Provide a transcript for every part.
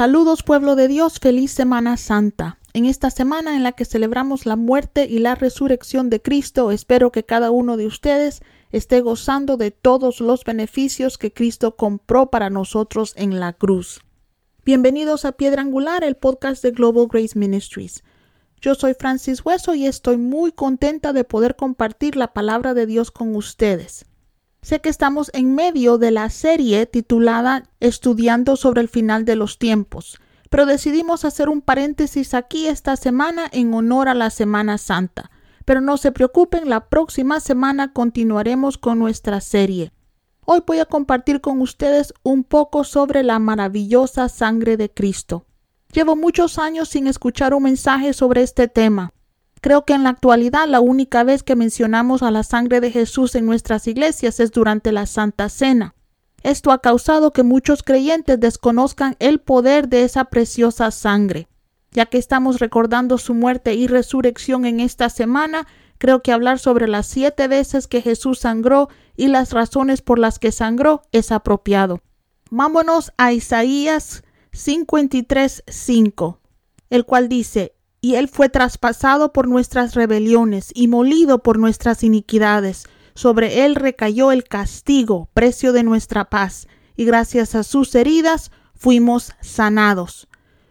Saludos pueblo de Dios, feliz Semana Santa. En esta semana en la que celebramos la muerte y la resurrección de Cristo, espero que cada uno de ustedes esté gozando de todos los beneficios que Cristo compró para nosotros en la cruz. Bienvenidos a Piedra Angular, el podcast de Global Grace Ministries. Yo soy Francis Hueso y estoy muy contenta de poder compartir la palabra de Dios con ustedes. Sé que estamos en medio de la serie titulada Estudiando sobre el final de los tiempos, pero decidimos hacer un paréntesis aquí esta semana en honor a la Semana Santa. Pero no se preocupen, la próxima semana continuaremos con nuestra serie. Hoy voy a compartir con ustedes un poco sobre la maravillosa sangre de Cristo. Llevo muchos años sin escuchar un mensaje sobre este tema. Creo que en la actualidad la única vez que mencionamos a la sangre de Jesús en nuestras iglesias es durante la Santa Cena. Esto ha causado que muchos creyentes desconozcan el poder de esa preciosa sangre. Ya que estamos recordando su muerte y resurrección en esta semana, creo que hablar sobre las siete veces que Jesús sangró y las razones por las que sangró es apropiado. Vámonos a Isaías 53:5, el cual dice, y él fue traspasado por nuestras rebeliones y molido por nuestras iniquidades. Sobre él recayó el castigo, precio de nuestra paz, y gracias a sus heridas fuimos sanados.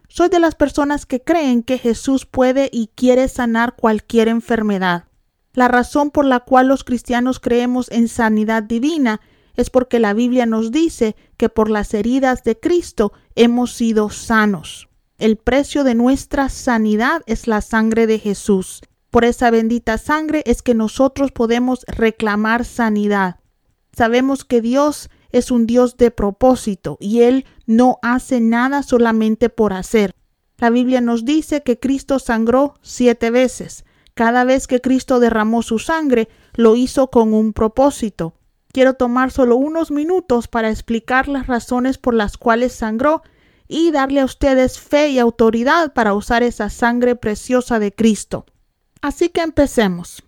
Soy de las personas que creen que Jesús puede y quiere sanar cualquier enfermedad. La razón por la cual los cristianos creemos en sanidad divina es porque la Biblia nos dice que por las heridas de Cristo hemos sido sanos. El precio de nuestra sanidad es la sangre de Jesús. Por esa bendita sangre es que nosotros podemos reclamar sanidad. Sabemos que Dios es un Dios de propósito y Él no hace nada solamente por hacer. La Biblia nos dice que Cristo sangró siete veces. Cada vez que Cristo derramó su sangre, lo hizo con un propósito. Quiero tomar solo unos minutos para explicar las razones por las cuales sangró y darle a ustedes fe y autoridad para usar esa sangre preciosa de Cristo. Así que empecemos.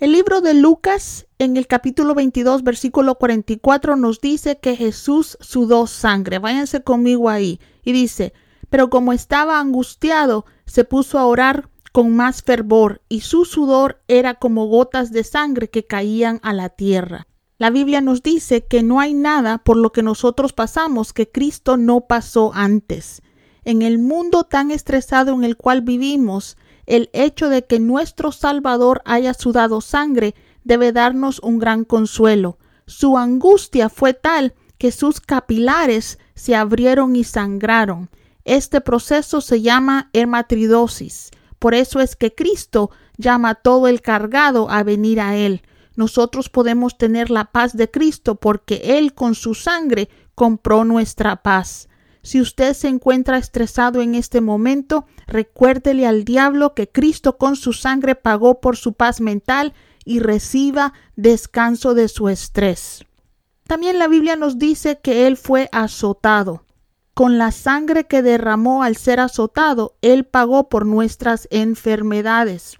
El libro de Lucas en el capítulo 22 versículo 44 nos dice que Jesús sudó sangre. Váyanse conmigo ahí. Y dice, pero como estaba angustiado, se puso a orar con más fervor y su sudor era como gotas de sangre que caían a la tierra. La Biblia nos dice que no hay nada por lo que nosotros pasamos que Cristo no pasó antes. En el mundo tan estresado en el cual vivimos, el hecho de que nuestro Salvador haya sudado sangre debe darnos un gran consuelo. Su angustia fue tal que sus capilares se abrieron y sangraron. Este proceso se llama hematridosis. Por eso es que Cristo llama a todo el cargado a venir a Él nosotros podemos tener la paz de Cristo porque Él con su sangre compró nuestra paz. Si usted se encuentra estresado en este momento, recuérdele al diablo que Cristo con su sangre pagó por su paz mental y reciba descanso de su estrés. También la Biblia nos dice que Él fue azotado. Con la sangre que derramó al ser azotado, Él pagó por nuestras enfermedades.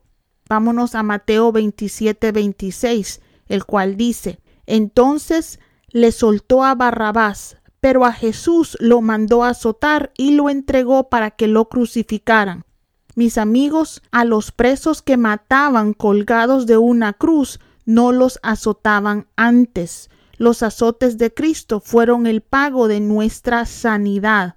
Vámonos a Mateo 27, 26, el cual dice, entonces le soltó a Barrabás, pero a Jesús lo mandó azotar y lo entregó para que lo crucificaran. Mis amigos, a los presos que mataban colgados de una cruz, no los azotaban antes. Los azotes de Cristo fueron el pago de nuestra sanidad.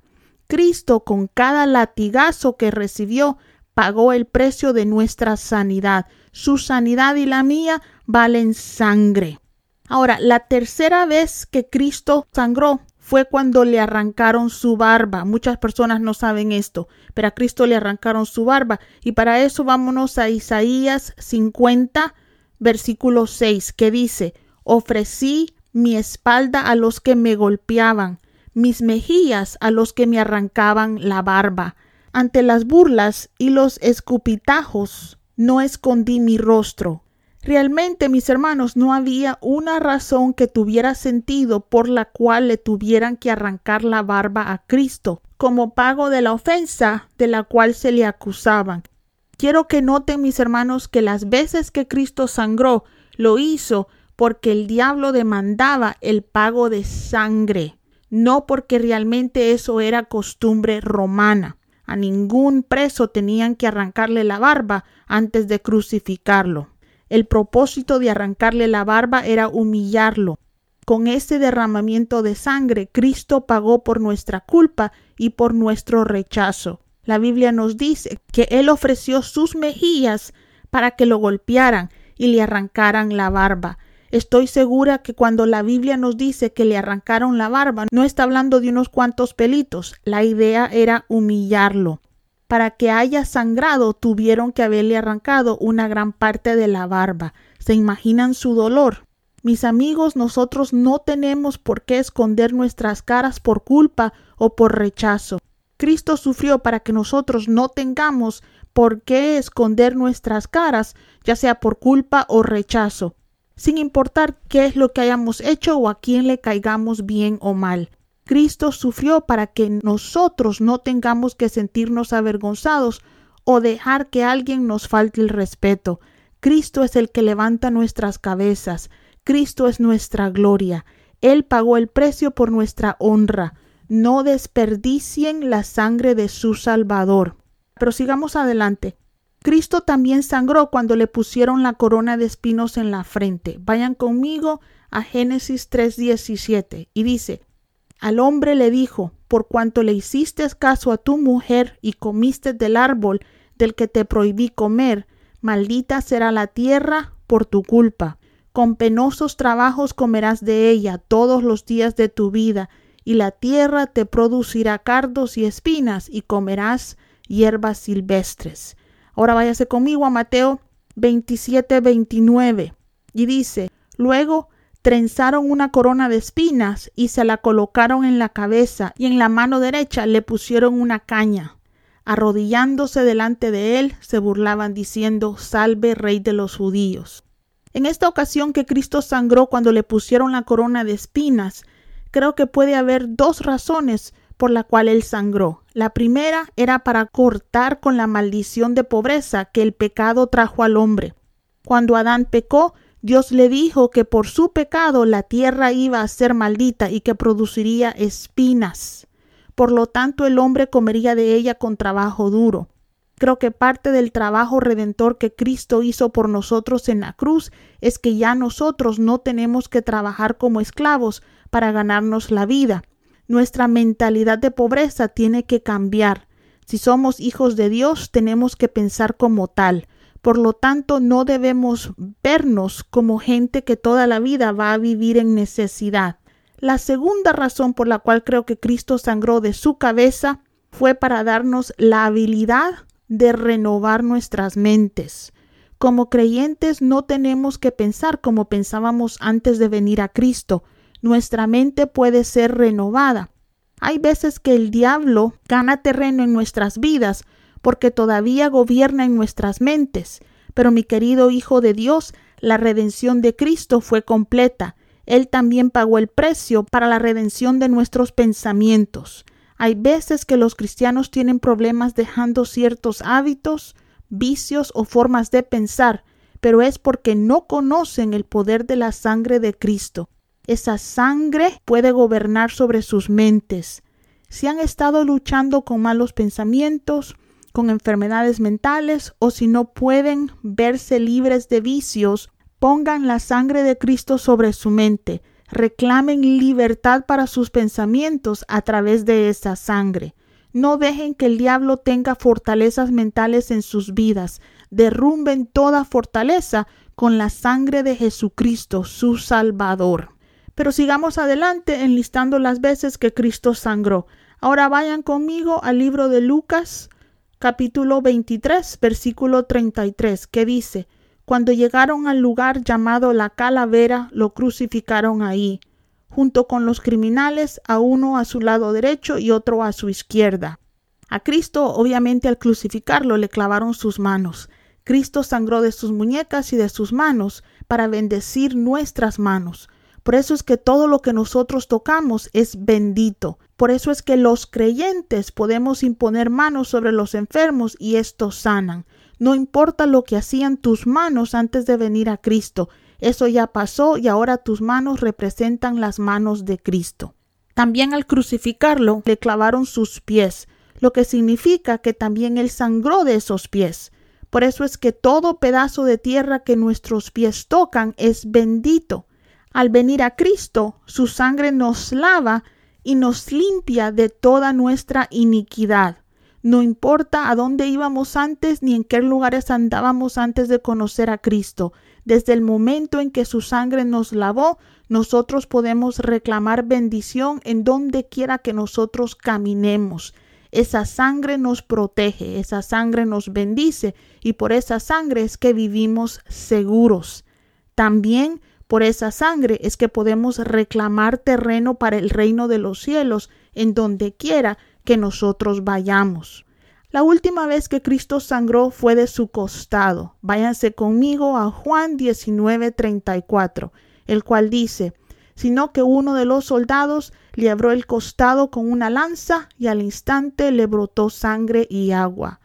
Cristo con cada latigazo que recibió pagó el precio de nuestra sanidad. Su sanidad y la mía valen sangre. Ahora, la tercera vez que Cristo sangró fue cuando le arrancaron su barba. Muchas personas no saben esto, pero a Cristo le arrancaron su barba. Y para eso vámonos a Isaías 50, versículo 6, que dice, ofrecí mi espalda a los que me golpeaban, mis mejillas a los que me arrancaban la barba. Ante las burlas y los escupitajos no escondí mi rostro. Realmente, mis hermanos, no había una razón que tuviera sentido por la cual le tuvieran que arrancar la barba a Cristo. como pago de la ofensa de la cual se le acusaban. Quiero que noten, mis hermanos, que las veces que Cristo sangró, lo hizo porque el diablo demandaba el pago de sangre, no porque realmente eso era costumbre romana. A ningún preso tenían que arrancarle la barba antes de crucificarlo. El propósito de arrancarle la barba era humillarlo. Con ese derramamiento de sangre, Cristo pagó por nuestra culpa y por nuestro rechazo. La Biblia nos dice que Él ofreció sus mejillas para que lo golpearan y le arrancaran la barba. Estoy segura que cuando la Biblia nos dice que le arrancaron la barba, no está hablando de unos cuantos pelitos. La idea era humillarlo. Para que haya sangrado, tuvieron que haberle arrancado una gran parte de la barba. ¿Se imaginan su dolor? Mis amigos, nosotros no tenemos por qué esconder nuestras caras por culpa o por rechazo. Cristo sufrió para que nosotros no tengamos por qué esconder nuestras caras, ya sea por culpa o rechazo sin importar qué es lo que hayamos hecho o a quién le caigamos bien o mal. Cristo sufrió para que nosotros no tengamos que sentirnos avergonzados o dejar que alguien nos falte el respeto. Cristo es el que levanta nuestras cabezas. Cristo es nuestra gloria. Él pagó el precio por nuestra honra. No desperdicien la sangre de su Salvador. Pero sigamos adelante. Cristo también sangró cuando le pusieron la corona de espinos en la frente. Vayan conmigo a Génesis 3:17 y dice, al hombre le dijo, por cuanto le hiciste caso a tu mujer y comiste del árbol del que te prohibí comer, maldita será la tierra por tu culpa. Con penosos trabajos comerás de ella todos los días de tu vida, y la tierra te producirá cardos y espinas, y comerás hierbas silvestres. Ahora váyase conmigo a Mateo 27, 29. Y dice, luego trenzaron una corona de espinas y se la colocaron en la cabeza y en la mano derecha le pusieron una caña. Arrodillándose delante de él, se burlaban diciendo, Salve Rey de los judíos. En esta ocasión que Cristo sangró cuando le pusieron la corona de espinas, creo que puede haber dos razones por la cual él sangró. La primera era para cortar con la maldición de pobreza que el pecado trajo al hombre. Cuando Adán pecó, Dios le dijo que por su pecado la tierra iba a ser maldita y que produciría espinas. Por lo tanto, el hombre comería de ella con trabajo duro. Creo que parte del trabajo redentor que Cristo hizo por nosotros en la cruz es que ya nosotros no tenemos que trabajar como esclavos para ganarnos la vida, nuestra mentalidad de pobreza tiene que cambiar. Si somos hijos de Dios, tenemos que pensar como tal. Por lo tanto, no debemos vernos como gente que toda la vida va a vivir en necesidad. La segunda razón por la cual creo que Cristo sangró de su cabeza fue para darnos la habilidad de renovar nuestras mentes. Como creyentes no tenemos que pensar como pensábamos antes de venir a Cristo nuestra mente puede ser renovada. Hay veces que el diablo gana terreno en nuestras vidas porque todavía gobierna en nuestras mentes. Pero mi querido Hijo de Dios, la redención de Cristo fue completa. Él también pagó el precio para la redención de nuestros pensamientos. Hay veces que los cristianos tienen problemas dejando ciertos hábitos, vicios o formas de pensar, pero es porque no conocen el poder de la sangre de Cristo. Esa sangre puede gobernar sobre sus mentes. Si han estado luchando con malos pensamientos, con enfermedades mentales o si no pueden verse libres de vicios, pongan la sangre de Cristo sobre su mente. Reclamen libertad para sus pensamientos a través de esa sangre. No dejen que el diablo tenga fortalezas mentales en sus vidas. Derrumben toda fortaleza con la sangre de Jesucristo, su Salvador. Pero sigamos adelante enlistando las veces que Cristo sangró. Ahora vayan conmigo al libro de Lucas, capítulo 23, versículo 33, que dice, Cuando llegaron al lugar llamado la calavera, lo crucificaron ahí, junto con los criminales, a uno a su lado derecho y otro a su izquierda. A Cristo, obviamente, al crucificarlo, le clavaron sus manos. Cristo sangró de sus muñecas y de sus manos para bendecir nuestras manos. Por eso es que todo lo que nosotros tocamos es bendito, Por eso es que los creyentes podemos imponer manos sobre los enfermos y estos sanan. No importa lo que hacían tus manos antes de venir a Cristo, eso ya pasó y ahora tus manos representan las manos de Cristo. También al crucificarlo le clavaron sus pies, lo que significa que también él sangró de esos pies. Por eso es que todo pedazo de tierra que nuestros pies tocan es bendito. Al venir a Cristo, su sangre nos lava y nos limpia de toda nuestra iniquidad. No importa a dónde íbamos antes ni en qué lugares andábamos antes de conocer a Cristo. Desde el momento en que su sangre nos lavó, nosotros podemos reclamar bendición en donde quiera que nosotros caminemos. Esa sangre nos protege, esa sangre nos bendice y por esa sangre es que vivimos seguros. También por esa sangre es que podemos reclamar terreno para el reino de los cielos en donde quiera que nosotros vayamos. La última vez que Cristo sangró fue de su costado. Váyanse conmigo a Juan 19:34, el cual dice, sino que uno de los soldados le abrió el costado con una lanza y al instante le brotó sangre y agua.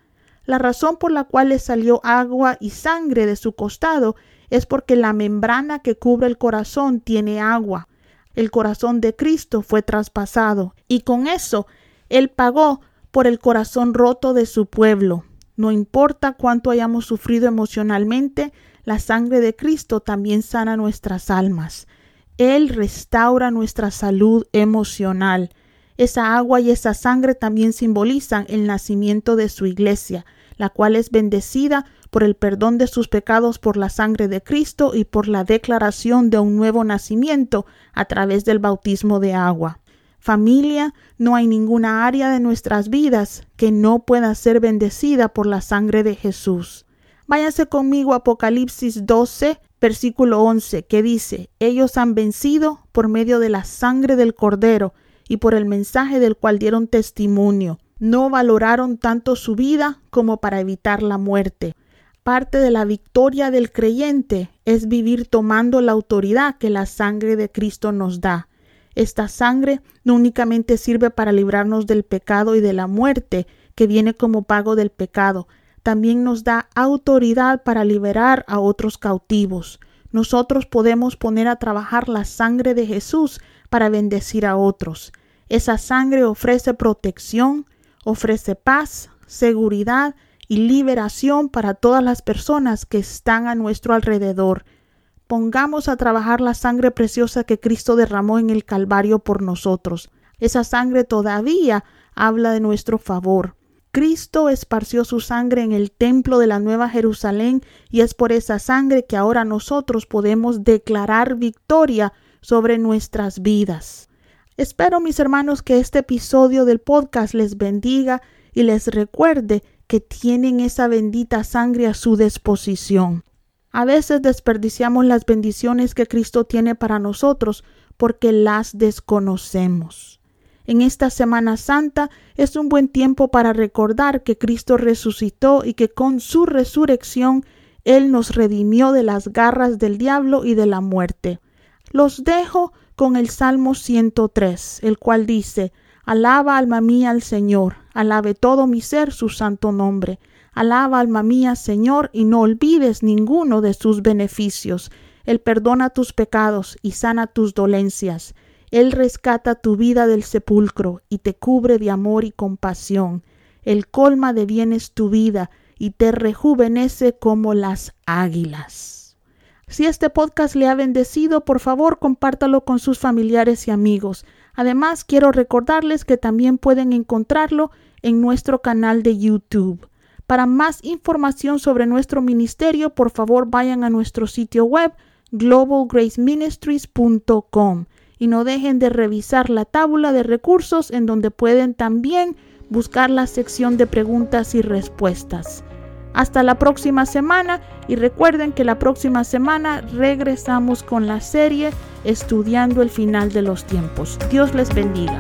La razón por la cual le salió agua y sangre de su costado es porque la membrana que cubre el corazón tiene agua. El corazón de Cristo fue traspasado y con eso Él pagó por el corazón roto de su pueblo. No importa cuánto hayamos sufrido emocionalmente, la sangre de Cristo también sana nuestras almas. Él restaura nuestra salud emocional. Esa agua y esa sangre también simbolizan el nacimiento de su iglesia, la cual es bendecida por el perdón de sus pecados por la sangre de Cristo y por la declaración de un nuevo nacimiento a través del bautismo de agua. Familia, no hay ninguna área de nuestras vidas que no pueda ser bendecida por la sangre de Jesús. Váyase conmigo a Apocalipsis 12, versículo 11, que dice, ellos han vencido por medio de la sangre del cordero y por el mensaje del cual dieron testimonio. No valoraron tanto su vida como para evitar la muerte. Parte de la victoria del creyente es vivir tomando la autoridad que la sangre de Cristo nos da. Esta sangre no únicamente sirve para librarnos del pecado y de la muerte que viene como pago del pecado, también nos da autoridad para liberar a otros cautivos. Nosotros podemos poner a trabajar la sangre de Jesús para bendecir a otros. Esa sangre ofrece protección, ofrece paz, seguridad y liberación para todas las personas que están a nuestro alrededor. Pongamos a trabajar la sangre preciosa que Cristo derramó en el Calvario por nosotros. Esa sangre todavía habla de nuestro favor. Cristo esparció su sangre en el templo de la Nueva Jerusalén y es por esa sangre que ahora nosotros podemos declarar victoria sobre nuestras vidas. Espero, mis hermanos, que este episodio del podcast les bendiga y les recuerde que tienen esa bendita sangre a su disposición. A veces desperdiciamos las bendiciones que Cristo tiene para nosotros porque las desconocemos. En esta Semana Santa es un buen tiempo para recordar que Cristo resucitó y que con su resurrección Él nos redimió de las garras del diablo y de la muerte. Los dejo con el Salmo 103, el cual dice, Alaba alma mía al Señor, alabe todo mi ser su santo nombre. Alaba alma mía Señor y no olvides ninguno de sus beneficios. Él perdona tus pecados y sana tus dolencias. Él rescata tu vida del sepulcro y te cubre de amor y compasión. Él colma de bienes tu vida y te rejuvenece como las águilas. Si este podcast le ha bendecido, por favor compártalo con sus familiares y amigos. Además, quiero recordarles que también pueden encontrarlo en nuestro canal de YouTube. Para más información sobre nuestro ministerio, por favor vayan a nuestro sitio web globalgraceministries.com y no dejen de revisar la tabla de recursos en donde pueden también buscar la sección de preguntas y respuestas. Hasta la próxima semana y recuerden que la próxima semana regresamos con la serie Estudiando el final de los tiempos. Dios les bendiga.